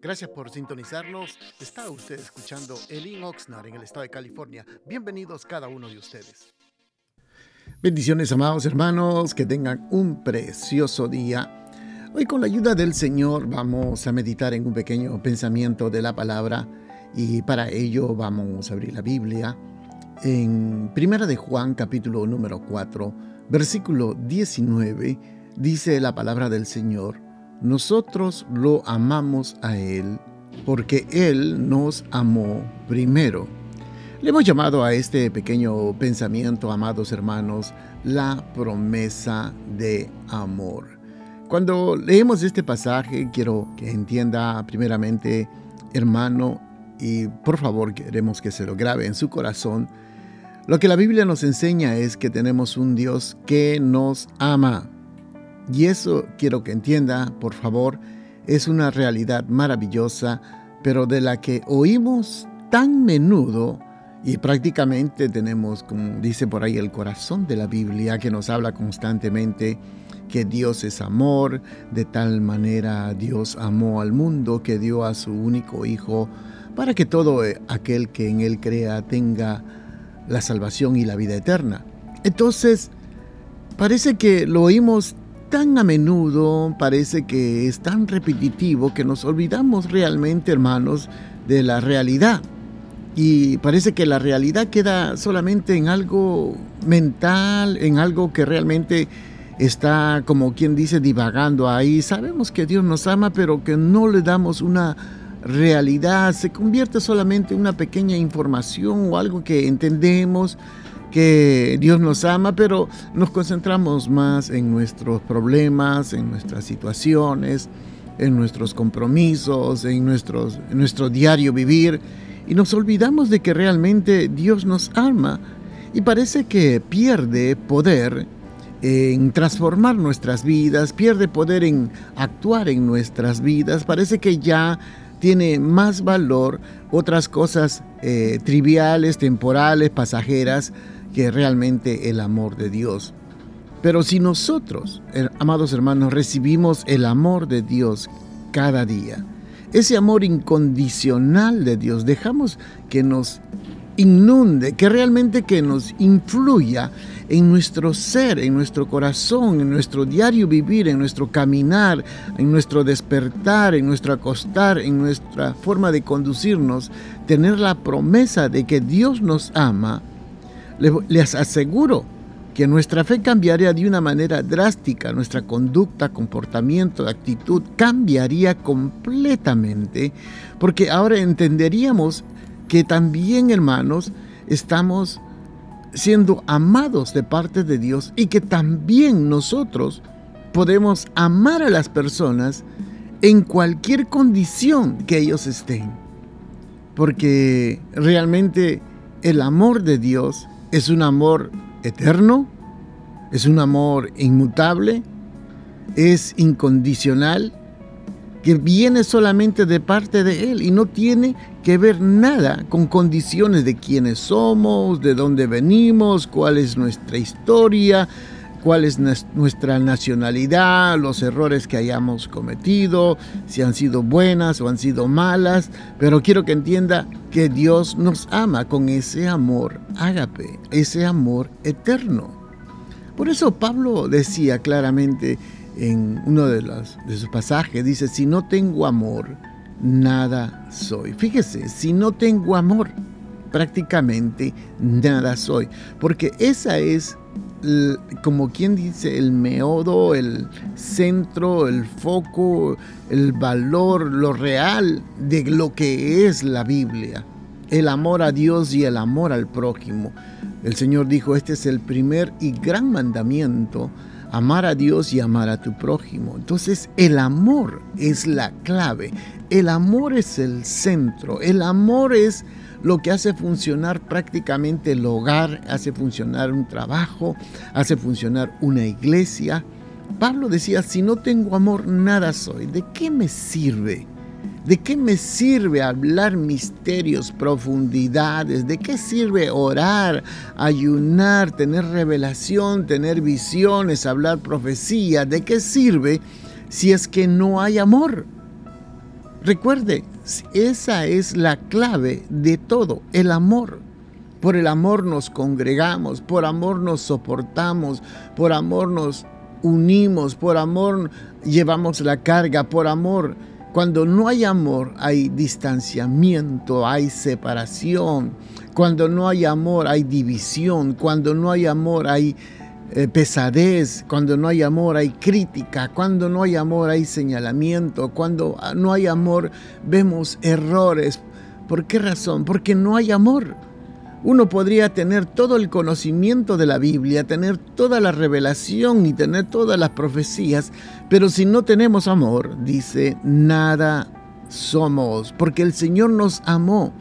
Gracias por sintonizarnos. Está usted escuchando Elin Oxnard en el estado de California. Bienvenidos cada uno de ustedes. Bendiciones, amados hermanos, que tengan un precioso día. Hoy con la ayuda del Señor vamos a meditar en un pequeño pensamiento de la palabra y para ello vamos a abrir la Biblia en Primera de Juan capítulo número 4, versículo 19 dice la palabra del Señor, nosotros lo amamos a Él porque Él nos amó primero. Le hemos llamado a este pequeño pensamiento, amados hermanos, la promesa de amor. Cuando leemos este pasaje, quiero que entienda primeramente, hermano, y por favor queremos que se lo grabe en su corazón, lo que la Biblia nos enseña es que tenemos un Dios que nos ama. Y eso quiero que entienda, por favor, es una realidad maravillosa, pero de la que oímos tan menudo y prácticamente tenemos, como dice por ahí, el corazón de la Biblia que nos habla constantemente que Dios es amor, de tal manera Dios amó al mundo que dio a su único Hijo para que todo aquel que en Él crea tenga la salvación y la vida eterna. Entonces, parece que lo oímos tan a menudo, parece que es tan repetitivo que nos olvidamos realmente, hermanos, de la realidad. Y parece que la realidad queda solamente en algo mental, en algo que realmente está, como quien dice, divagando ahí. Sabemos que Dios nos ama, pero que no le damos una realidad. Se convierte solamente en una pequeña información o algo que entendemos, que Dios nos ama, pero nos concentramos más en nuestros problemas, en nuestras situaciones, en nuestros compromisos, en, nuestro diario vivir, y nos olvidamos de que realmente Dios nos ama y parece que pierde poder en transformar nuestras vidas, pierde poder en actuar en nuestras vidas, parece que ya tiene más valor otras cosas eh, triviales, temporales, pasajeras, que realmente el amor de Dios. Pero si nosotros, amados hermanos, recibimos el amor de Dios cada día, ese amor incondicional de Dios, dejamos que nos inunde, que realmente que nos influya en nuestro ser, en nuestro corazón, en nuestro diario vivir, en nuestro caminar, en nuestro despertar, en nuestro acostar, en nuestra forma de conducirnos, tener la promesa de que Dios nos ama, les aseguro que nuestra fe cambiaría de una manera drástica, nuestra conducta, comportamiento, actitud cambiaría completamente, porque ahora entenderíamos que también, hermanos, estamos siendo amados de parte de Dios y que también nosotros podemos amar a las personas en cualquier condición que ellos estén. Porque realmente el amor de Dios es un amor eterno, es un amor inmutable, es incondicional, que viene solamente de parte de Él y no tiene que ver nada con condiciones de quiénes somos, de dónde venimos, cuál es nuestra historia, cuál es nuestra nacionalidad, los errores que hayamos cometido, si han sido buenas o han sido malas, pero quiero que entienda que Dios nos ama con ese amor ágape, ese amor eterno. Por eso Pablo decía claramente en uno de, los, de sus pasajes, dice, si no tengo amor, nada soy. Fíjese, si no tengo amor, prácticamente nada soy, porque esa es como quien dice, el meodo, el centro, el foco, el valor, lo real de lo que es la Biblia. El amor a Dios y el amor al prójimo. El Señor dijo, este es el primer y gran mandamiento, amar a Dios y amar a tu prójimo. Entonces el amor es la clave, el amor es el centro, el amor es lo que hace funcionar prácticamente el hogar, hace funcionar un trabajo, hace funcionar una iglesia. Pablo decía, si no tengo amor, nada soy. ¿De qué me sirve? ¿De qué me sirve hablar misterios, profundidades? ¿De qué sirve orar, ayunar, tener revelación, tener visiones, hablar profecía? ¿De qué sirve si es que no hay amor? Recuerde, esa es la clave de todo, el amor. Por el amor nos congregamos, por amor nos soportamos, por amor nos unimos, por amor llevamos la carga, por amor. Cuando no hay amor hay distanciamiento, hay separación. Cuando no hay amor hay división. Cuando no hay amor hay eh, pesadez. Cuando no hay amor hay crítica. Cuando no hay amor hay señalamiento. Cuando no hay amor vemos errores. ¿Por qué razón? Porque no hay amor. Uno podría tener todo el conocimiento de la Biblia, tener toda la revelación y tener todas las profecías, pero si no tenemos amor, dice, nada somos, porque el Señor nos amó.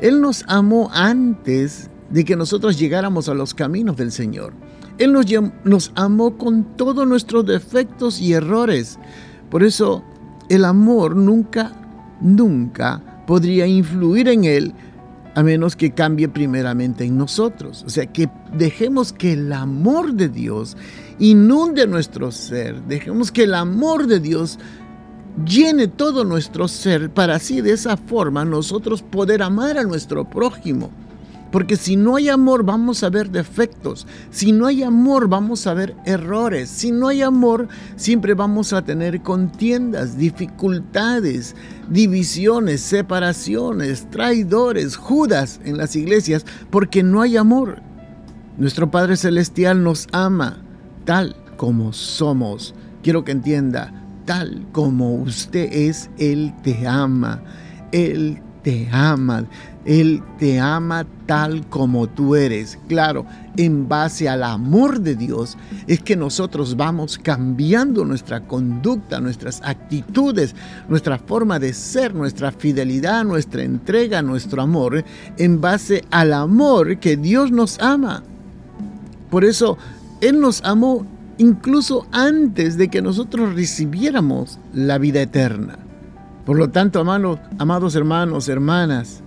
Él nos amó antes de que nosotros llegáramos a los caminos del Señor. Él nos, nos amó con todos nuestros defectos y errores. Por eso el amor nunca, nunca podría influir en Él a menos que cambie primeramente en nosotros. O sea, que dejemos que el amor de Dios inunde nuestro ser, dejemos que el amor de Dios llene todo nuestro ser para así de esa forma nosotros poder amar a nuestro prójimo. Porque si no hay amor vamos a ver defectos. Si no hay amor vamos a ver errores. Si no hay amor siempre vamos a tener contiendas, dificultades, divisiones, separaciones, traidores, judas en las iglesias. Porque no hay amor. Nuestro Padre Celestial nos ama tal como somos. Quiero que entienda, tal como usted es, Él te ama. Él te ama. Él te ama tal como tú eres. Claro, en base al amor de Dios es que nosotros vamos cambiando nuestra conducta, nuestras actitudes, nuestra forma de ser, nuestra fidelidad, nuestra entrega, nuestro amor, en base al amor que Dios nos ama. Por eso, Él nos amó incluso antes de que nosotros recibiéramos la vida eterna. Por lo tanto, amados hermanos, hermanas,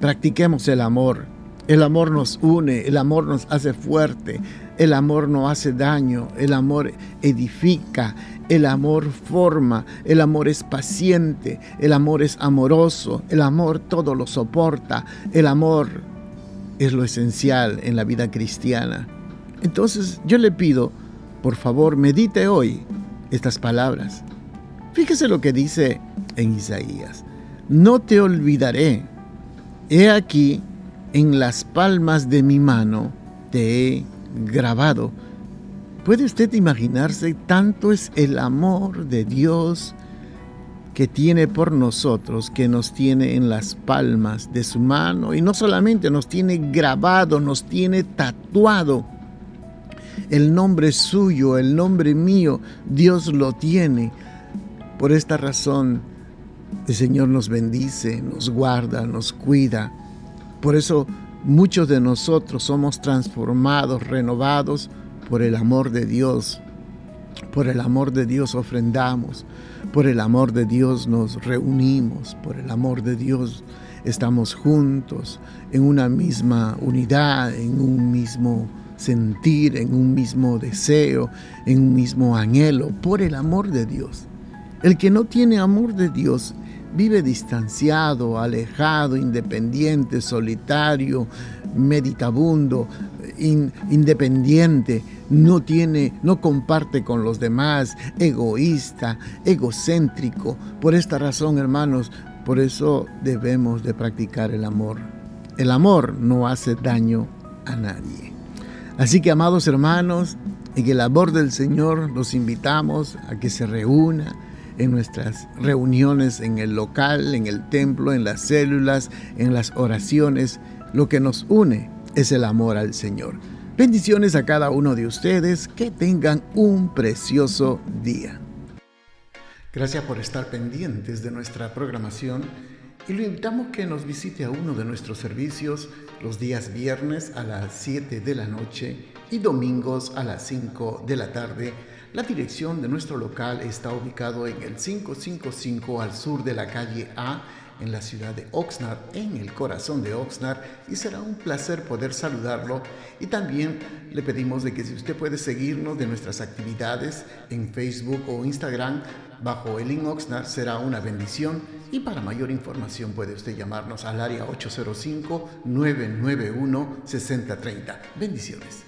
Practiquemos el amor. El amor nos une, el amor nos hace fuerte, el amor no hace daño, el amor edifica, el amor forma, el amor es paciente, el amor es amoroso, el amor todo lo soporta, el amor es lo esencial en la vida cristiana. Entonces yo le pido, por favor, medite hoy estas palabras. Fíjese lo que dice en Isaías. No te olvidaré He aquí, en las palmas de mi mano te he grabado. ¿Puede usted imaginarse tanto es el amor de Dios que tiene por nosotros, que nos tiene en las palmas de su mano y no solamente nos tiene grabado, nos tiene tatuado. El nombre suyo, el nombre mío, Dios lo tiene. Por esta razón, el Señor nos bendice, nos guarda, nos cuida. Por eso muchos de nosotros somos transformados, renovados por el amor de Dios. Por el amor de Dios ofrendamos, por el amor de Dios nos reunimos, por el amor de Dios estamos juntos en una misma unidad, en un mismo sentir, en un mismo deseo, en un mismo anhelo, por el amor de Dios. El que no tiene amor de Dios vive distanciado, alejado, independiente, solitario, meditabundo, independiente, no tiene, no comparte con los demás, egoísta, egocéntrico. Por esta razón, hermanos, por eso debemos de practicar el amor. El amor no hace daño a nadie. Así que, amados hermanos, en el amor del Señor los invitamos a que se reúna en nuestras reuniones en el local, en el templo, en las células, en las oraciones. Lo que nos une es el amor al Señor. Bendiciones a cada uno de ustedes. Que tengan un precioso día. Gracias por estar pendientes de nuestra programación y lo invitamos que nos visite a uno de nuestros servicios los días viernes a las 7 de la noche y domingos a las 5 de la tarde. La dirección de nuestro local está ubicado en el 555 al sur de la calle A en la ciudad de Oxnard, en el corazón de Oxnard, y será un placer poder saludarlo. Y también le pedimos de que si usted puede seguirnos de nuestras actividades en Facebook o Instagram bajo el link Oxnard será una bendición. Y para mayor información puede usted llamarnos al área 805-991-6030. Bendiciones.